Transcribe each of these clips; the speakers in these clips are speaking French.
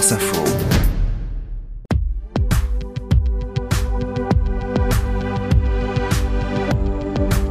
France Info.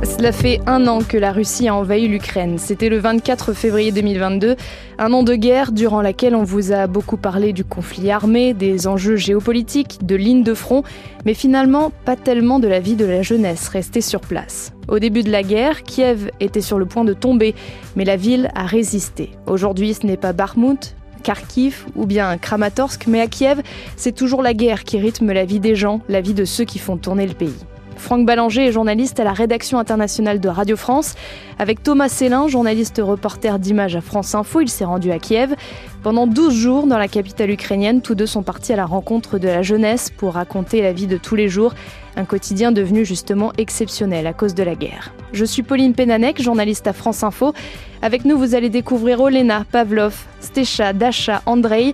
Cela fait un an que la Russie a envahi l'Ukraine. C'était le 24 février 2022, un an de guerre durant laquelle on vous a beaucoup parlé du conflit armé, des enjeux géopolitiques, de lignes de front, mais finalement pas tellement de la vie de la jeunesse restée sur place. Au début de la guerre, Kiev était sur le point de tomber, mais la ville a résisté. Aujourd'hui, ce n'est pas Bakhmut, Kharkiv ou bien Kramatorsk, mais à Kiev, c'est toujours la guerre qui rythme la vie des gens, la vie de ceux qui font tourner le pays. Franck Ballanger est journaliste à la rédaction internationale de Radio France. Avec Thomas Célin, journaliste reporter d'images à France Info, il s'est rendu à Kiev. Pendant 12 jours dans la capitale ukrainienne, tous deux sont partis à la rencontre de la jeunesse pour raconter la vie de tous les jours, un quotidien devenu justement exceptionnel à cause de la guerre. Je suis Pauline Penanek, journaliste à France Info. Avec nous, vous allez découvrir Olena, Pavlov, Stecha, Dasha, Andrei,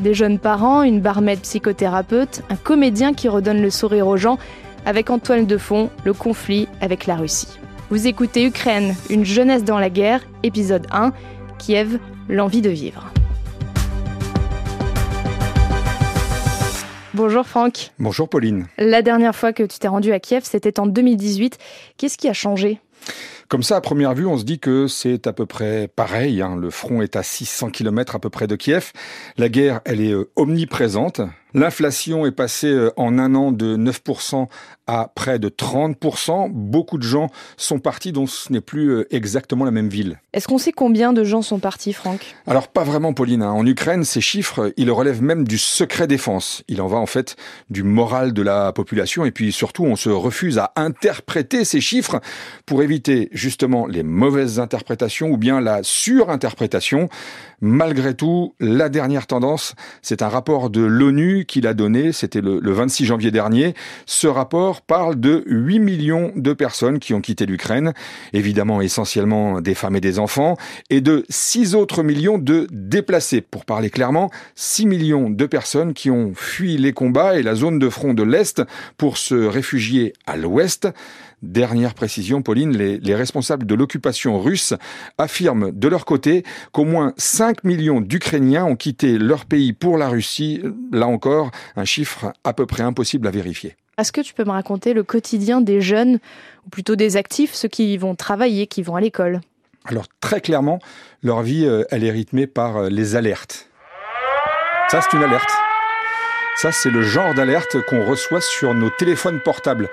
des jeunes parents, une barmaid psychothérapeute, un comédien qui redonne le sourire aux gens avec Antoine Defond, le conflit avec la Russie. Vous écoutez Ukraine, une jeunesse dans la guerre, épisode 1, Kiev, l'envie de vivre. Bonjour Franck. Bonjour Pauline. La dernière fois que tu t'es rendu à Kiev, c'était en 2018. Qu'est-ce qui a changé? Comme ça, à première vue, on se dit que c'est à peu près pareil. Hein. Le front est à 600 km à peu près de Kiev. La guerre, elle est euh, omniprésente. L'inflation est passée euh, en un an de 9% à près de 30%. Beaucoup de gens sont partis, donc ce n'est plus euh, exactement la même ville. Est-ce qu'on sait combien de gens sont partis, Franck? Alors pas vraiment, Pauline. Hein. En Ukraine, ces chiffres, ils relèvent même du secret défense. Il en va en fait du moral de la population. Et puis surtout, on se refuse à interpréter ces chiffres pour éviter justement les mauvaises interprétations ou bien la surinterprétation. Malgré tout, la dernière tendance, c'est un rapport de l'ONU qu'il a donné, c'était le, 26 janvier dernier. Ce rapport parle de 8 millions de personnes qui ont quitté l'Ukraine, évidemment essentiellement des femmes et des enfants, et de 6 autres millions de déplacés. Pour parler clairement, 6 millions de personnes qui ont fui les combats et la zone de front de l'Est pour se réfugier à l'Ouest. Dernière précision, Pauline, les, responsables de l'occupation russe affirment de leur côté qu'au moins 5 millions d'Ukrainiens ont quitté leur pays pour la Russie. Là encore, un chiffre à peu près impossible à vérifier. Est-ce que tu peux me raconter le quotidien des jeunes, ou plutôt des actifs, ceux qui vont travailler, qui vont à l'école? Alors très clairement, leur vie, euh, elle est rythmée par euh, les alertes. Ça, c'est une alerte. Ça, c'est le genre d'alerte qu'on reçoit sur nos téléphones portables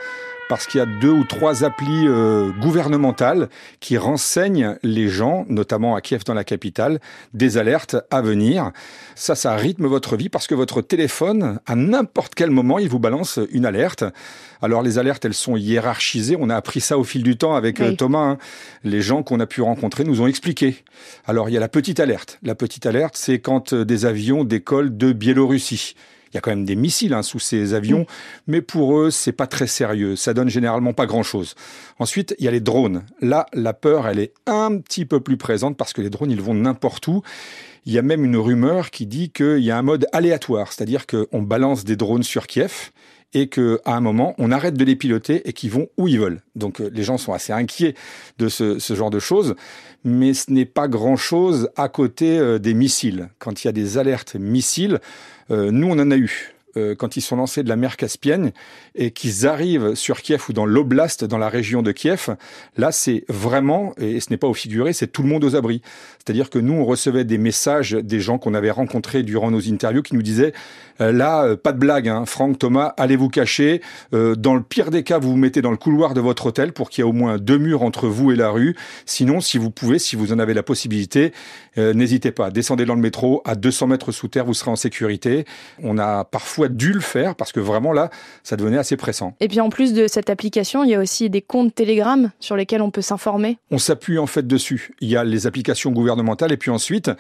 parce qu'il y a deux ou trois applis euh, gouvernementales qui renseignent les gens, notamment à Kiev dans la capitale, des alertes à venir. Ça, ça rythme votre vie parce que votre téléphone, à n'importe quel moment, il vous balance une alerte. Alors les alertes, elles sont hiérarchisées. On a appris ça au fil du temps avec euh, Thomas. Hein. Les gens qu'on a pu rencontrer nous ont expliqué. Alors il y a la petite alerte. La petite alerte, c'est quand euh, des avions décollent de Biélorussie. Il y a quand même des missiles hein, sous ces avions, mm. mais pour eux, c'est pas très sérieux. Ça donne généralement pas grand-chose. Ensuite, il y a les drones. Là, la peur, elle est un petit peu plus présente parce que les drones, ils vont n'importe où. Il y a même une rumeur qui dit qu'il y a un mode aléatoire, c'est-à-dire qu'on balance des drones sur Kiev et qu'à un moment, on arrête de les piloter et qu'ils vont où ils veulent. Donc euh, les gens sont assez inquiets de ce, ce genre de choses, mais ce n'est pas grand-chose à côté euh, des missiles. Quand il y a des alertes missiles, euh, nous, on en a eu. Euh, quand ils sont lancés de la mer Caspienne et qu'ils arrivent sur Kiev ou dans l'oblast, dans la région de Kiev, là, c'est vraiment, et ce n'est pas au figuré, c'est tout le monde aux abris. C'est-à-dire que nous, on recevait des messages des gens qu'on avait rencontrés durant nos interviews qui nous disaient, euh, là, pas de blague, hein, Franck, Thomas, allez vous cacher. dans le pire des cas, vous vous mettez dans le couloir de votre hôtel pour qu'il y ait au moins deux murs entre vous et la rue. Sinon, si vous pouvez, si vous en avez la possibilité, n'hésitez pas, descendez dans le métro à 200 mètres sous terre, vous serez en sécurité. On a parfois dû le faire parce que vraiment là, ça devenait assez pressant. Et puis en plus de cette application, il y a aussi des comptes Telegram sur lesquels on peut s'informer. On s'appuie en fait dessus. Il y a les applications gouvernementales et puis ensuite,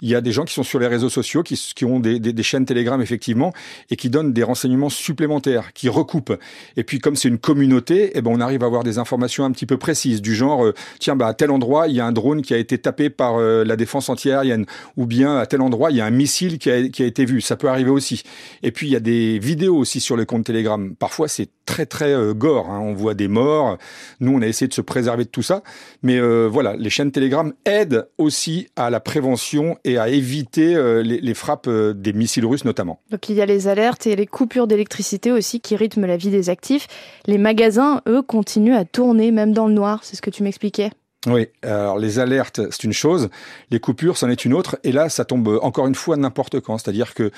il y a des gens qui sont sur les réseaux sociaux, qui, qui ont des, des, chaînes Telegram effectivement et qui donnent des renseignements supplémentaires, qui recoupent. Et puis comme c'est une communauté, eh ben on arrive à avoir des informations un petit peu précises du genre, euh, tiens bah à tel endroit il y a un drone qui a été tapé par euh, la défense défense antiaérienne, ou bien à tel endroit, il y a un missile qui a, été vu. Ça peut arriver aussi. Et puis, il y a des vidéos aussi sur le compte Telegram. Parfois, c'est très, très euh, gore. Hein. On voit des morts. Nous, on a essayé de se préserver de tout ça. Mais euh, voilà, les chaînes Telegram aident aussi à la prévention et à éviter euh, les, frappes des missiles russes notamment. Donc, il y a les alertes et les coupures d'électricité aussi qui rythment la vie des actifs. Les magasins, eux, continuent à tourner même dans le noir. C'est ce que tu m'expliquais. Oui, alors les alertes, c'est une chose, les coupures, c'en est une autre, et là, ça tombe encore une fois n'importe quand. C'est-à-dire que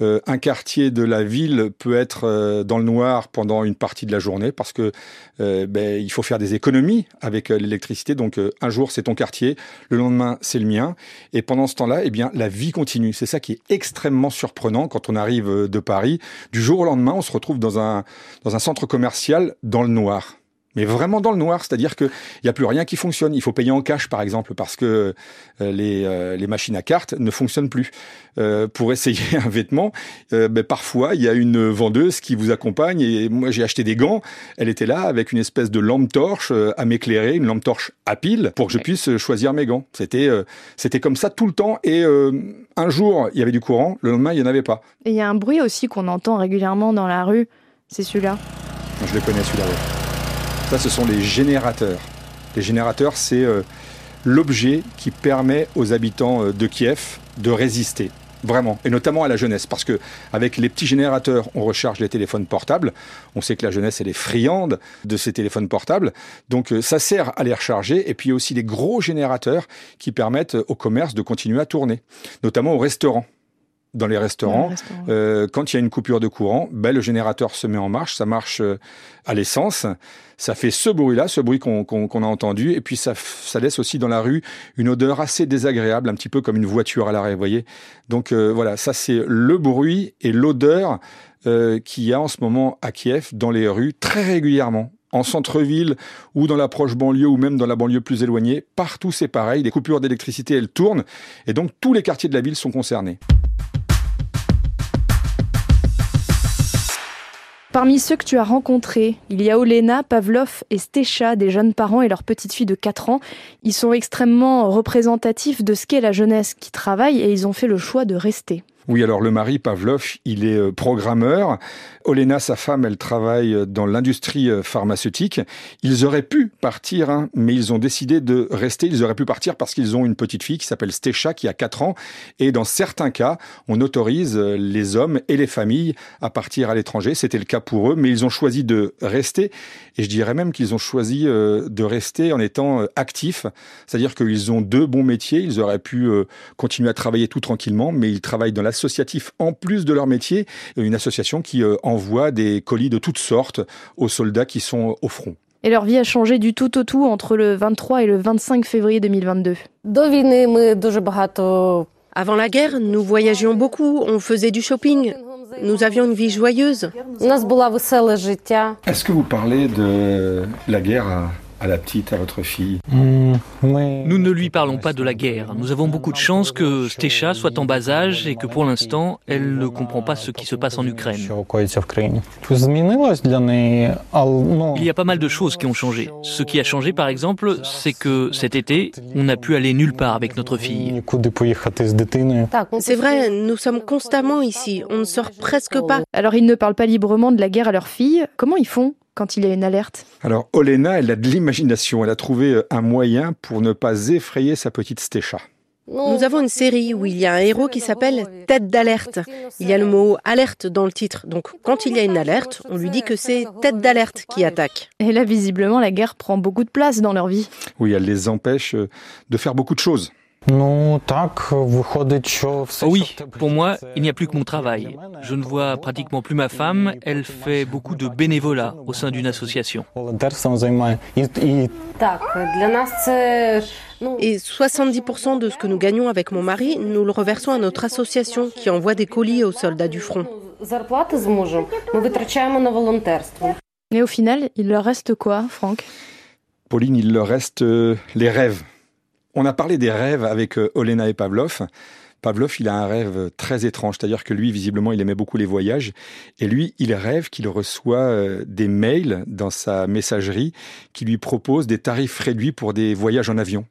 euh, un quartier de la ville peut être euh, dans le noir pendant une partie de la journée parce que euh, ben, il faut faire des économies avec l'électricité. Donc un jour c'est ton quartier, le lendemain c'est le mien, et pendant ce temps-là, eh bien la vie continue. C'est ça qui est extrêmement surprenant quand on arrive de Paris. Du jour au lendemain, on se retrouve dans un dans un centre commercial dans le noir mais vraiment dans le noir, c'est-à-dire qu'il n'y a plus rien qui fonctionne. Il faut payer en cash, par exemple, parce que euh, les, euh, les machines à cartes ne fonctionnent plus. Euh, pour essayer un vêtement, ben, parfois, il y a une vendeuse qui vous accompagne. Et moi, j'ai acheté des gants. Elle était là avec une espèce de lampe torche à m'éclairer, une lampe torche à pile, pour que je puisse choisir mes gants. C'était c'était comme ça tout le temps. Et un jour, il y avait du courant, le lendemain, il n'y en avait pas. Et il y a un bruit aussi qu'on entend régulièrement dans la rue. C'est celui-là. Je le connais, celui-là. Ça, ce sont les générateurs. Les générateurs, c'est euh, l'objet qui permet aux habitants euh, de Kiev de résister. Vraiment, et notamment à la jeunesse, parce que avec les petits générateurs, on recharge les téléphones portables. On sait que la jeunesse, elle est friande de ces téléphones portables, donc euh, ça sert à les recharger. Et puis aussi les gros générateurs qui permettent au commerce de continuer à tourner, notamment au restaurant dans les restaurants. Euh, quand il y a une coupure de courant, ben, le générateur se met en marche, ça marche euh, à l'essence, ça fait ce bruit-là, ce bruit qu'on a entendu, et puis ça, ça laisse aussi dans la rue une odeur assez désagréable, un petit peu comme une voiture à l'arrêt, vous voyez. Donc euh, voilà, ça c'est le bruit et l'odeur euh, qu'il y a en ce moment à Kiev dans les rues très régulièrement en centre-ville ou dans la proche banlieue ou même dans la banlieue plus éloignée, partout c'est pareil, les coupures d'électricité elles tournent et donc tous les quartiers de la ville sont concernés. Parmi ceux que tu as rencontrés, il y a Olena, Pavlov et Stecha, des jeunes parents et leur petite fille de 4 ans. Ils sont extrêmement représentatifs de ce qu'est la jeunesse qui travaille et ils ont fait le choix de rester. Oui, alors le mari Pavlov, il est euh, programmeur. Olena, sa femme, elle travaille euh, dans l'industrie euh, pharmaceutique. Ils auraient pu partir, hein, mais ils ont décidé de rester. Ils auraient pu partir parce qu'ils ont une petite fille qui s'appelle Stecha, qui a 4 ans. Et dans certains cas, on autorise les hommes et les familles à partir à l'étranger. C'était le cas pour eux, mais ils ont choisi de rester. Et je dirais même qu'ils ont choisi de rester en étant actifs. C'est-à-dire qu'ils ont deux bons métiers. Ils auraient pu continuer à travailler tout tranquillement, mais ils travaillent dans la associatif en plus de leur métier, une association qui euh, envoie des colis de toutes sortes aux soldats qui sont au front. Et leur vie a changé du tout au tout entre le 23 et le 25 février 2022. Avant la guerre, nous voyagions beaucoup, on faisait du shopping. Nous avions une vie joyeuse. Est-ce que vous parlez de la guerre à la petite, à votre fille hmm, Nous ne lui parlons pas de la guerre. Nous avons beaucoup de chance que Stécha soit en bas âge et que pour l'instant, elle ne comprend pas ce qui se passe en Ukraine. Il y a pas mal de choses qui ont changé. Ce qui a changé, par exemple, c'est que cet été, on n'a pu aller nulle part avec notre fille. C'est vrai, nous sommes constamment ici. On ne sort presque pas. Alors ils ne parlent pas librement de la guerre à leur fille. Comment ils font? Quand il y a une alerte Alors, Olena, elle a de l'imagination. Elle a trouvé euh, un moyen pour ne pas effrayer sa petite Stécha. Nous avons une série où il y a un héros qui s'appelle Tête d'alerte. Il y a le mot alerte dans le titre. Donc quand il y a une alerte, on lui dit que c'est Tête d'alerte qui attaque. Et là, visiblement, la guerre prend beaucoup de place dans leur vie. Oui, elle les empêche euh, de faire beaucoup de choses. Oui, pour moi, il n'y a plus que mon travail. Je ne vois pratiquement plus ma femme. Elle fait beaucoup de bénévolat au sein d'une association. Et 70% de ce que nous gagnons avec mon mari, nous le reversons à notre association qui envoie des colis aux soldats du front. Mais au final, il leur reste quoi, Franck? Pauline, il leur reste euh, les rêves. On a parlé des rêves avec euh, Olena et Pavlov. Pavlov, il a un rêve très étrange, c'est-à-dire que lui, visiblement, il aimait beaucoup les voyages, et lui, il rêve qu'il reçoit euh, des mails dans sa messagerie qui lui proposent des tarifs réduits pour des voyages en avion.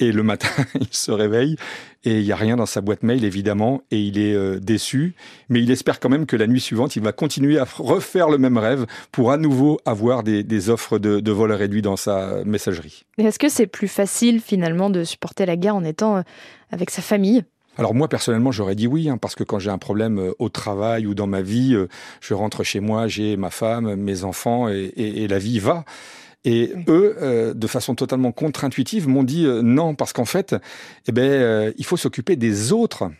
Et le matin, il se réveille et il n'y a rien dans sa boîte mail, évidemment, et il est euh, déçu. Mais il espère quand même que la nuit suivante, il va continuer à refaire le même rêve pour à nouveau avoir des, offres de, de vol réduit dans sa messagerie. Est-ce que c'est plus facile finalement de supporter la guerre en étant euh, avec sa famille? Alors moi personnellement j'aurais dit oui hein, parce que quand j'ai un problème euh, au travail ou dans ma vie, je rentre chez moi, j'ai ma femme, mes enfants et la vie va. Et eux, euh, de façon totalement contre-intuitive, m'ont dit euh, non, parce qu'en fait, eh ben, euh, il faut s'occuper des autres.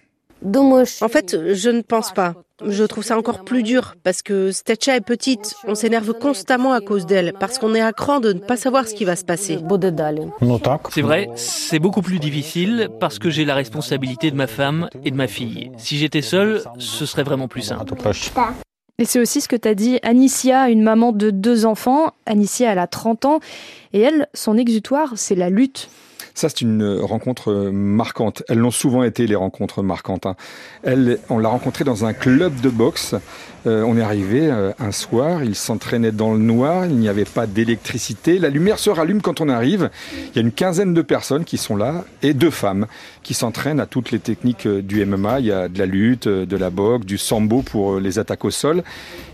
En fait, je ne pense pas. Je trouve ça encore plus dur parce que Stetcha est petite. On s'énerve constamment à cause d'elle parce qu'on est à cran de ne pas savoir ce qui va se passer. C'est vrai, c'est beaucoup plus difficile parce que j'ai la responsabilité de ma femme et de ma fille. Si j'étais seule, ce serait vraiment plus simple. Et c'est aussi ce que t'as dit Anicia, une maman de deux enfants. Anicia, elle a 30 ans. Et elle, son exutoire, c'est la lutte. Ça, c'est une rencontre marquante. Elles l'ont souvent été, les rencontres marquantes. Hein. Elle, on l'a rencontrée dans un club de boxe euh, on est arrivé euh, un soir, il s'entraînait dans le noir, il n'y avait pas d'électricité. La lumière se rallume quand on arrive. Il y a une quinzaine de personnes qui sont là et deux femmes qui s'entraînent à toutes les techniques euh, du MMA. Il y a de la lutte, de la boxe, du sambo pour les attaques au sol.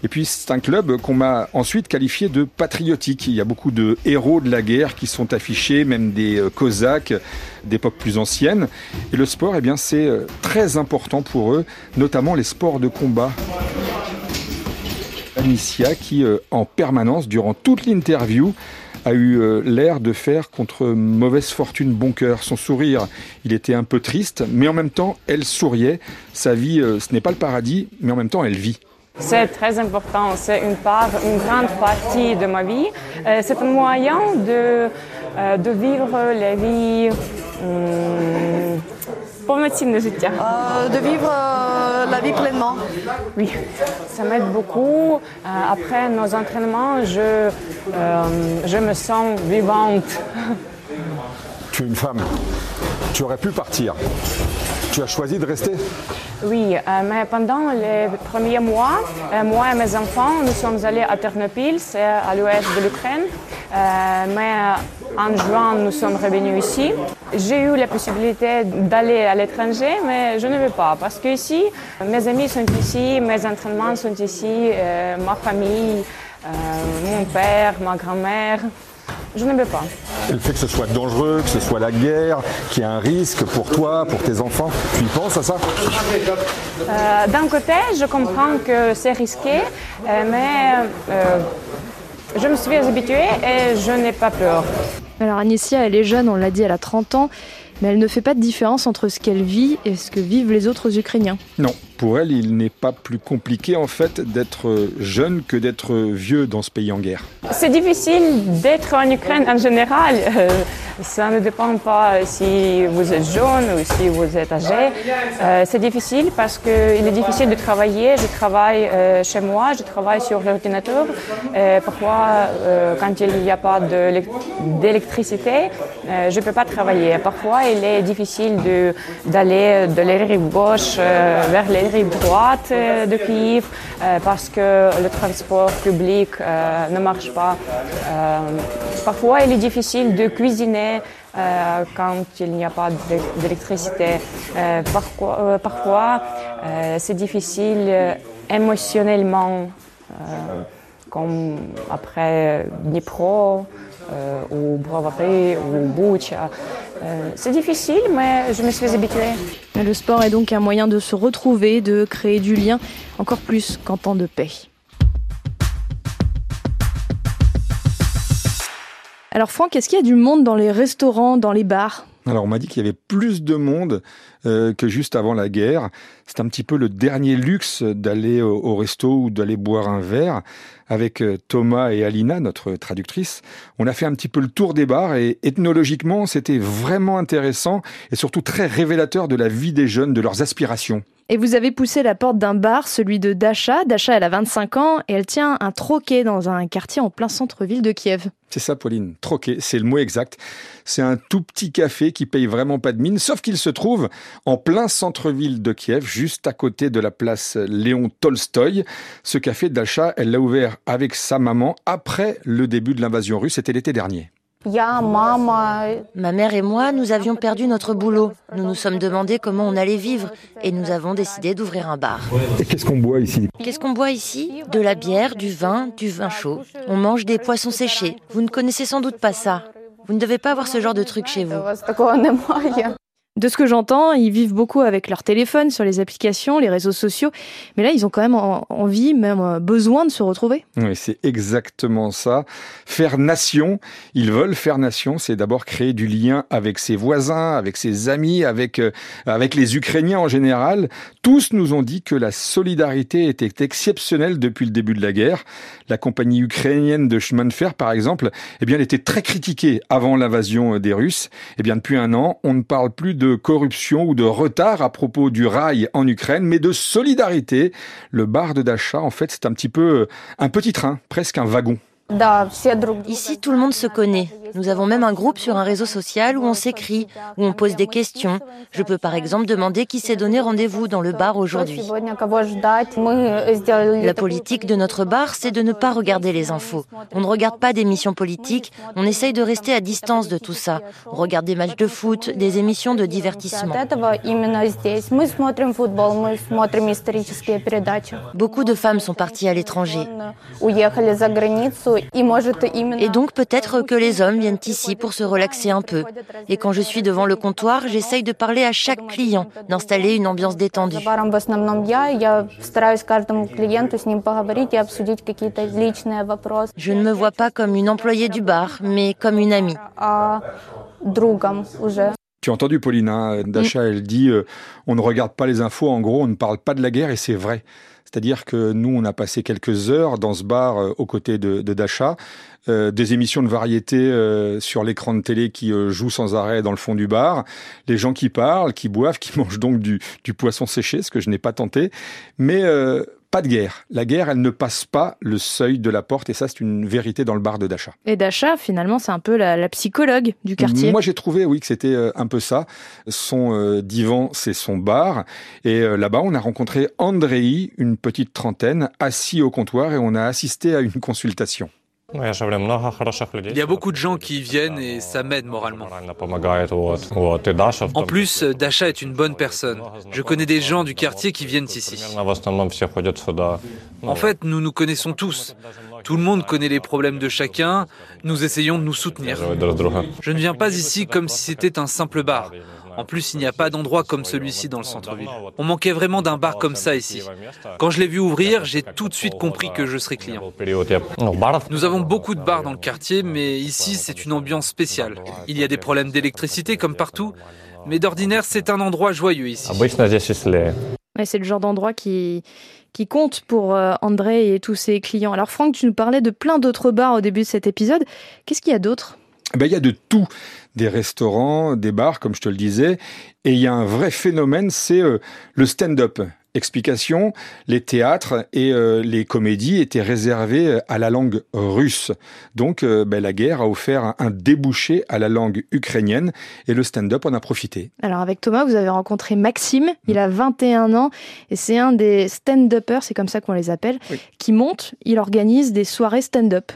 Et puis c'est un club qu'on m'a ensuite qualifié de patriotique. Il y a beaucoup de héros de la guerre qui sont affichés, même des cosaques d'époque plus ancienne. Et le sport, eh bien, c'est très important pour eux, notamment les sports de combat. Anicia qui, euh, en permanence, durant toute l'interview, a eu euh, l'air de faire contre mauvaise fortune bon cœur. Son sourire, il était un peu triste, mais en même temps, elle souriait. Sa vie, euh, ce n'est pas le paradis, mais en même temps, elle vit. C'est très important, c'est une part, une grande partie de ma vie. c'est un moyen de, de vivre la vie hum, de vivre la vie pleinement. Oui, ça m'aide beaucoup. Euh, après nos entraînements, je, euh, je me sens vivante. Tu es une femme. Tu aurais pu partir. Tu as choisi de rester? Oui, euh, mais pendant les premiers mois, moi et mes enfants, nous sommes allés à Ternopil, c'est à l'ouest de l'Ukraine. mais en juin, nous sommes revenus ici. J'ai eu la possibilité d'aller à l'étranger, mais je ne veux pas parce que ici, mes amis sont ici, mes entraînements sont ici, euh, ma famille, euh, mon père, ma grand-mère. Je ne veux pas. Le fait que ce soit dangereux, que ce soit la guerre, qu'il y ait un risque pour toi, pour tes enfants, tu y penses à ça? Euh, D'un côté, je comprends que c'est risqué, mais je me suis habituée et je n'ai pas peur. Alors Anicia, elle est jeune, on l'a dit, elle a 30 ans, mais elle ne fait pas de différence entre ce qu'elle vit et ce que vivent les autres Ukrainiens. Non, pour elle, il n'est pas plus compliqué en fait d'être jeune que d'être vieux dans ce pays en guerre. C'est difficile d'être en Ukraine en général. Euh, ça ne dépend pas si vous êtes jeune ou si vous êtes âgé. Euh, c'est difficile parce qu'il est difficile de travailler. Je travaille euh, chez moi, je travaille sur l'ordinateur. parfois, quand il n'y a pas d'électricité, je ne peux pas travailler. Parfois, il est difficile d'aller de, de la rive gauche vers les rive droite de Kiev parce que le transport public ne marche pas. parfois, il est difficile de cuisiner euh, quand il n'y a pas d'électricité. Euh, parfois, euh, c'est difficile émotionnellement, comme après Dnipro ou Brovary ou Bucha. c'est difficile, mais je me suis habituée. Le sport est donc un moyen de se retrouver, de créer du lien, encore plus qu'en temps de paix. Alors Franck, est-ce qu'il y a du monde dans les restaurants, dans les bars? Alors on m'a dit qu'il y avait plus de monde euh, que juste avant la guerre. C'est un petit peu le dernier luxe d'aller au, resto ou d'aller boire un verre. Avec euh, Thomas et Alina, notre traductrice, on a fait un petit peu le tour des bars et ethnologiquement c'était vraiment intéressant et surtout très révélateur de la vie des jeunes, de leurs aspirations. Et vous avez poussé la porte d'un bar, celui de Dasha. Dasha, elle a 25 ans et elle tient un troquet dans un quartier en plein centre-ville de Kiev. C'est ça, Pauline. Troquet, c'est le mot exact. C'est un tout petit café qui paye vraiment pas de mine, sauf qu'il se trouve en plein centre-ville de Kiev, juste à côté de la place Léon Tolstoï. Ce café Dasha, elle l'a ouvert avec sa maman après le début de l'invasion russe, c'était l'été dernier. Ma mère et moi, nous avions perdu notre boulot. Nous nous sommes demandé comment on allait vivre et nous avons décidé d'ouvrir un bar. Et qu'est-ce qu'on boit ici? Qu'est-ce qu'on boit ici? De la bière, du vin, du vin chaud. On mange des poissons séchés. Vous ne connaissez sans doute pas ça. Vous ne devez pas avoir ce genre de truc chez vous. De ce que j'entends, ils vivent beaucoup avec leur téléphone, sur les applications, les réseaux sociaux. Mais là, ils ont quand même envie, même euh, besoin de se retrouver. Oui, c'est exactement ça. Faire nation, ils veulent faire nation, c'est d'abord créer du lien avec ses voisins, avec ses amis, avec, euh, avec les Ukrainiens en général. Tous nous ont dit que la solidarité était exceptionnelle depuis le début de la guerre. La compagnie ukrainienne de chemin de fer, par exemple, eh bien, elle était très critiquée avant l'invasion des Russes. Eh bien, depuis un an, on ne parle plus de de corruption ou de retard à propos du rail en Ukraine, mais de solidarité. Le bar de Dacha, en fait, c'est un petit peu un petit train, presque un wagon. Ici, tout le monde se connaît. Nous avons même un groupe sur un réseau social où on s'écrit, où on pose des questions. Je peux par exemple demander qui s'est donné rendez-vous dans le bar aujourd'hui. La politique de notre bar, c'est de ne pas regarder les infos. On ne regarde pas d'émissions politiques, on essaye de rester à distance de tout ça. On regarde des matchs de foot, des émissions de divertissement. Beaucoup de femmes sont parties à l'étranger. Et donc peut-être que les hommes viennent ici pour se relaxer un peu. Et quand je suis devant le comptoir, j'essaye de parler à chaque client, d'installer une ambiance détendue. Je ne me vois pas comme une employée du bar, mais comme une amie. Tu as entendu Pauline, hein, Dacha, elle dit euh, on ne regarde pas les infos, en gros on ne parle pas de la guerre et c'est vrai. C'est-à-dire que nous, on a passé quelques heures dans ce bar euh, aux côtés de, de euh, des émissions de variété euh, sur l'écran de télé qui jouent sans arrêt dans le fond du bar, les gens qui parlent, qui boivent, qui mangent donc du, du poisson séché, ce que je n'ai pas tenté. Mais pas de guerre. La guerre, elle ne passe pas le seuil de la porte, et ça, c'est une vérité dans le bar de Dacha. Et Dacha, finalement, c'est un peu la, psychologue du quartier. Moi, j'ai trouvé, oui, que c'était euh, un peu ça. Son euh, divan, c'est son bar. Et euh, là-bas, on a rencontré Andrei, une petite trentaine, assis au comptoir, et on a assisté à une consultation. Il y a beaucoup de gens qui viennent et ça m'aide moralement. En plus, Dasha est une bonne personne. Je connais des gens du quartier qui viennent ici. En fait, nous nous connaissons tous. Tout le monde connaît les problèmes de chacun. Nous essayons de nous soutenir. Je ne viens pas ici comme si c'était un simple bar. En plus, il n'y a pas d'endroit comme celui-ci dans le centre-ville. On manquait vraiment d'un bar comme ça ici. Quand je l'ai vu ouvrir, j'ai tout de suite compris que je serais client. Nous avons beaucoup de bars dans le quartier, mais ici, c'est une ambiance spéciale. Il y a des problèmes d'électricité comme partout, mais d'ordinaire, c'est un endroit joyeux ici. c'est le genre d'endroit qui, qui compte pour euh, André et tous ses clients. Alors Franck, tu nous parlais de plein d'autres bars au début de cet épisode. Qu'est-ce qu'il y a d'autre? Ben, il y a de tout des restaurants, des bars, comme je te le disais. Et il y a un vrai phénomène, c'est euh, le stand-up. Explication, les théâtres et euh, les comédies étaient réservés euh, à la langue russe. Donc ben, la guerre a offert un, débouché à la langue ukrainienne et le stand-up en a profité. Alors avec Thomas, vous avez rencontré Maxime, il a 21 ans et c'est un des stand-uppers, c'est comme ça qu'on les appelle, qui monte, il organise des soirées stand-up.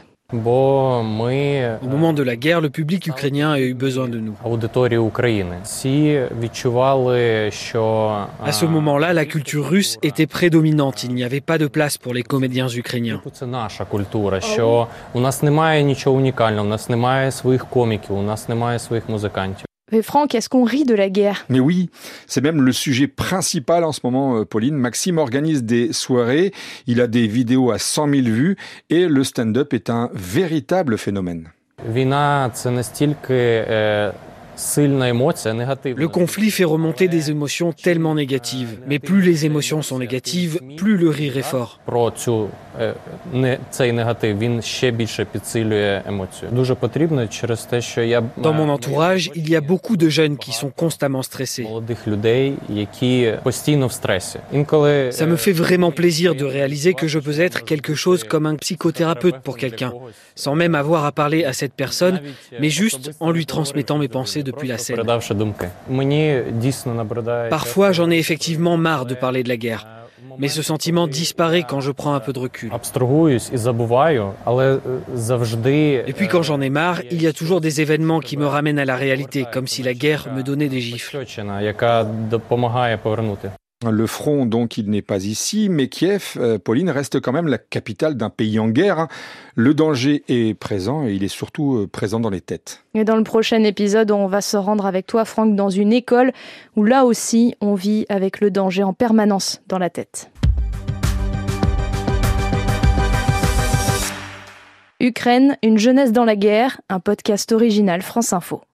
Au moment de la guerre, le public ukrainien a eu besoin de nous. À ce moment-là, la culture russe était prédominante. Il n'y avait pas de place pour les comédiens ukrainiens. Mais Franck, est-ce qu'on rit de la guerre? Mais oui, c'est même le sujet principal en ce moment, euh, Pauline. Maxime organise des soirées, il a des vidéos à 100 000 vues et le stand-up est un véritable phénomène. Le conflit fait remonter des émotions tellement négatives. Mais plus les émotions sont négatives, plus le rire est fort. Dans mon entourage, il y a beaucoup de jeunes qui sont constamment stressés. Ça me fait vraiment plaisir de réaliser que je peux être quelque chose comme un psychothérapeute pour quelqu'un, sans même avoir à parler à cette personne, mais juste en lui transmettant mes pensées depuis la scène. Parfois, j'en ai effectivement marre de parler de la guerre. Mais ce sentiment disparaît quand je prends un peu de recul. Et puis quand j'en ai marre, il y a toujours des événements qui me ramènent à la réalité, comme si la guerre me donnait des gifles. Le front, donc, il n'est pas ici, mais Kiev, euh, Pauline, reste quand même la capitale d'un pays en guerre. Hein. Le danger est présent et il est surtout euh, présent dans les têtes. Et dans le prochain épisode, on va se rendre avec toi, Franck, dans une école où là aussi, on vit avec le danger en permanence dans la tête. Ukraine, une jeunesse dans la guerre, un podcast original France Info.